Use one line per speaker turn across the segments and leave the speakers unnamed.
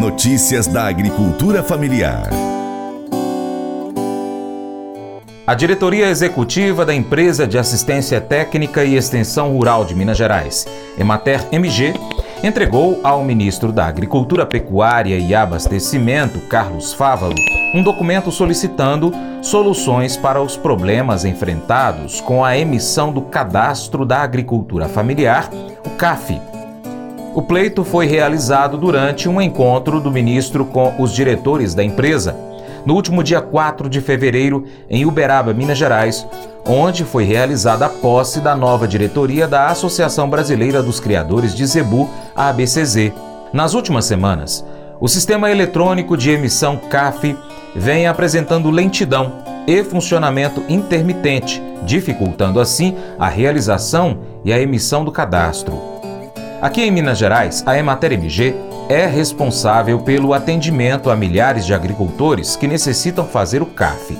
Notícias da agricultura familiar.
A diretoria executiva da Empresa de Assistência Técnica e Extensão Rural de Minas Gerais, Emater MG, entregou ao ministro da Agricultura, Pecuária e Abastecimento, Carlos Fávaro, um documento solicitando soluções para os problemas enfrentados com a emissão do Cadastro da Agricultura Familiar, o CAF. O pleito foi realizado durante um encontro do ministro com os diretores da empresa, no último dia 4 de fevereiro, em Uberaba, Minas Gerais, onde foi realizada a posse da nova diretoria da Associação Brasileira dos Criadores de Zebu, a ABCZ. Nas últimas semanas, o sistema eletrônico de emissão CAF vem apresentando lentidão e funcionamento intermitente, dificultando assim a realização e a emissão do cadastro. Aqui em Minas Gerais, a Emater MG é responsável pelo atendimento a milhares de agricultores que necessitam fazer o CAF.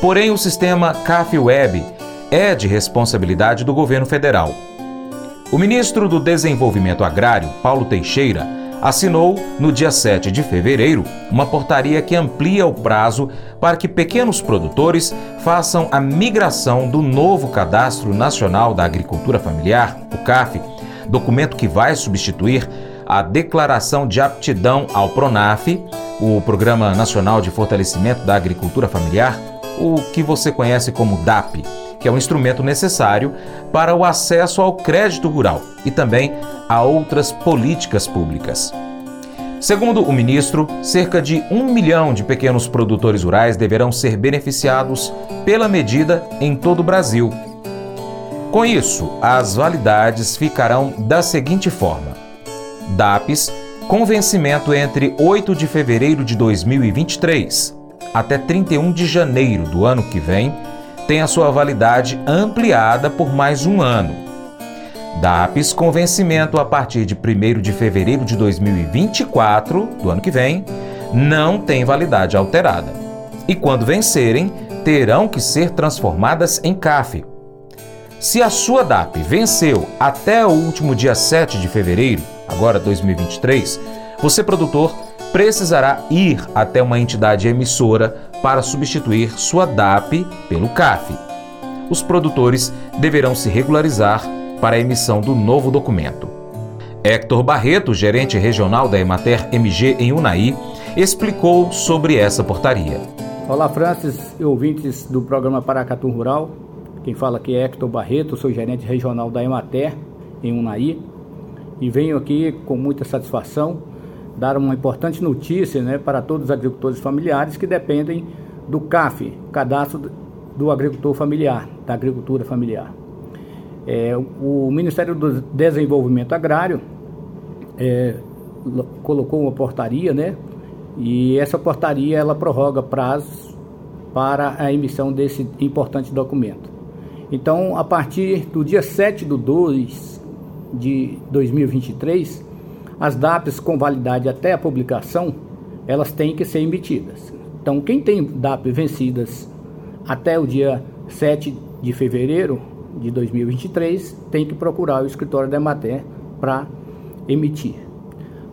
Porém, o sistema CAF Web é de responsabilidade do governo federal. O ministro do Desenvolvimento Agrário, Paulo Teixeira, assinou, no dia 7 de fevereiro, uma portaria que amplia o prazo para que pequenos produtores façam a migração do novo Cadastro Nacional da Agricultura Familiar, o CAF, documento que vai substituir a Declaração de Aptidão ao PRONAF, o Programa Nacional de Fortalecimento da Agricultura Familiar, o que você conhece como DAP, que é um instrumento necessário para o acesso ao crédito rural e também a outras políticas públicas. Segundo o ministro, cerca de um milhão de pequenos produtores rurais deverão ser beneficiados pela medida em todo o Brasil. Com isso, as validades ficarão da seguinte forma: DAPs com vencimento entre 8 de fevereiro de 2023 até 31 de janeiro do ano que vem, tem a sua validade ampliada por mais um ano. DAPs com vencimento a partir de 1 de fevereiro de 2024, do ano que vem, não têm validade alterada. E quando vencerem, terão que ser transformadas em CAF. Se a sua DAP venceu até o último dia 7 de fevereiro, agora 2023, você, produtor, precisará ir até uma entidade emissora para substituir sua DAP pelo CAF. Os produtores deverão se regularizar para a emissão do novo documento. Héctor Barreto, gerente regional da Emater MG em Unai, explicou sobre essa portaria.
Olá, Francis e ouvintes do programa Paracatu Rural. Quem fala aqui é Héctor Barreto, sou gerente regional da Emater em Unai e venho aqui com muita satisfação dar uma importante notícia né, para todos os agricultores familiares que dependem do CAF, Cadastro do Agricultor Familiar, da Agricultura Familiar. É, o Ministério do Desenvolvimento Agrário é, colocou uma portaria, né? E essa portaria ela prorroga prazos para a emissão desse importante documento. Então, a partir do dia 7 de 2 de 2023, as DAPs com validade até a publicação, elas têm que ser emitidas. Então, quem tem DAP vencidas até o dia 7 de fevereiro de 2023, tem que procurar o escritório da Emater para emitir.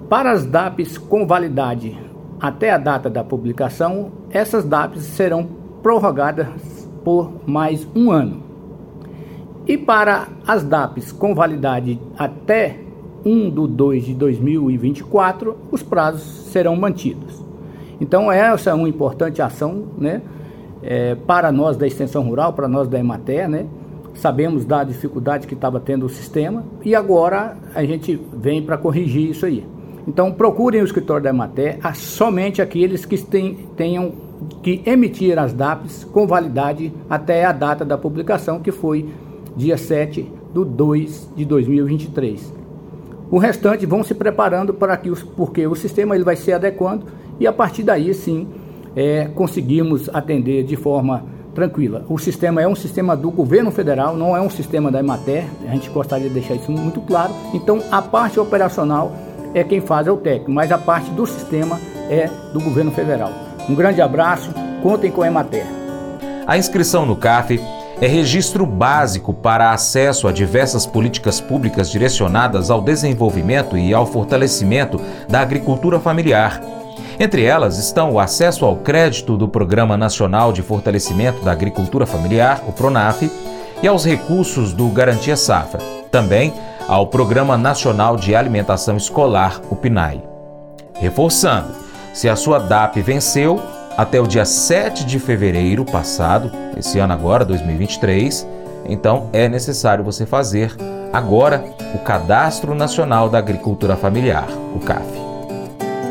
Para as DAPs com validade até a data da publicação, essas DAPs serão prorrogadas por mais um ano. E para as DAPs com validade até 1 de 2 de 2024, os prazos serão mantidos. Então, essa é uma importante ação né, é, para nós da extensão rural, para nós da Emater, né? Sabemos da dificuldade que estava tendo o sistema e agora a gente vem para corrigir isso aí. Então, procurem o escritório da Emater, a, somente aqueles que tem, tenham que emitir as DAPs com validade até a data da publicação, que foi dia 7 de 2 de 2023. O restante vão se preparando para que os, porque o sistema ele vai se adequando e a partir daí sim é, conseguimos atender de forma tranquila. O sistema é um sistema do governo federal, não é um sistema da Emater, a gente gostaria de deixar isso muito claro. Então a parte operacional é quem faz é o técnico, mas a parte do sistema é do governo federal. Um grande abraço, contem com a Emater.
A inscrição no CAF é registro básico para acesso a diversas políticas públicas direcionadas ao desenvolvimento e ao fortalecimento da agricultura familiar. Entre elas estão o acesso ao crédito do Programa Nacional de Fortalecimento da Agricultura Familiar, o PRONAF, e aos recursos do Garantia Safra, também ao Programa Nacional de Alimentação Escolar, o PNAE. Reforçando, se a sua DAP venceu, até o dia 7 de fevereiro passado, esse ano agora, 2023, então é necessário você fazer agora o Cadastro Nacional da Agricultura Familiar, o CAF.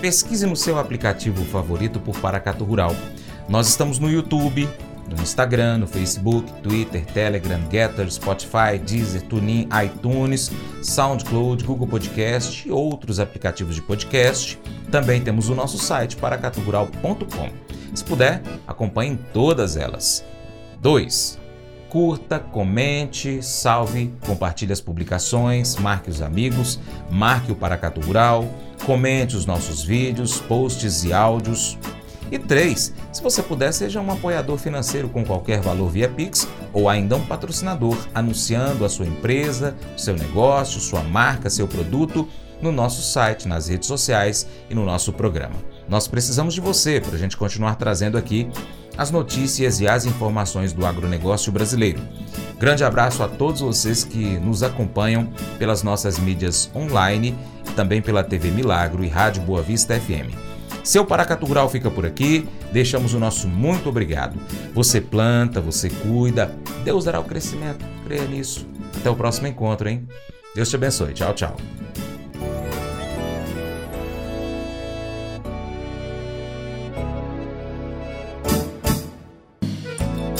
Pesquise no seu aplicativo favorito por Paracatu Rural. Nós estamos no YouTube, no Instagram, no Facebook, Twitter, Telegram, Getter, Spotify, Deezer, TuneIn, iTunes, SoundCloud, Google Podcast e outros aplicativos de podcast. Também temos o nosso site paracatugural.com. Se puder, acompanhe todas elas. 2. Curta, comente, salve, compartilhe as publicações, marque os amigos, marque o Paracatu Rural, comente os nossos vídeos, posts e áudios. E 3. Se você puder, seja um apoiador financeiro com qualquer valor via Pix ou ainda um patrocinador, anunciando a sua empresa, seu negócio, sua marca, seu produto no nosso site, nas redes sociais e no nosso programa. Nós precisamos de você para a gente continuar trazendo aqui as notícias e as informações do agronegócio brasileiro. Grande abraço a todos vocês que nos acompanham pelas nossas mídias online também pela TV Milagro e Rádio Boa Vista FM. Seu Paracatu Rural fica por aqui. Deixamos o nosso muito obrigado. Você planta, você cuida. Deus dará o crescimento. Creia nisso. Até o próximo encontro, hein? Deus te abençoe. Tchau, tchau.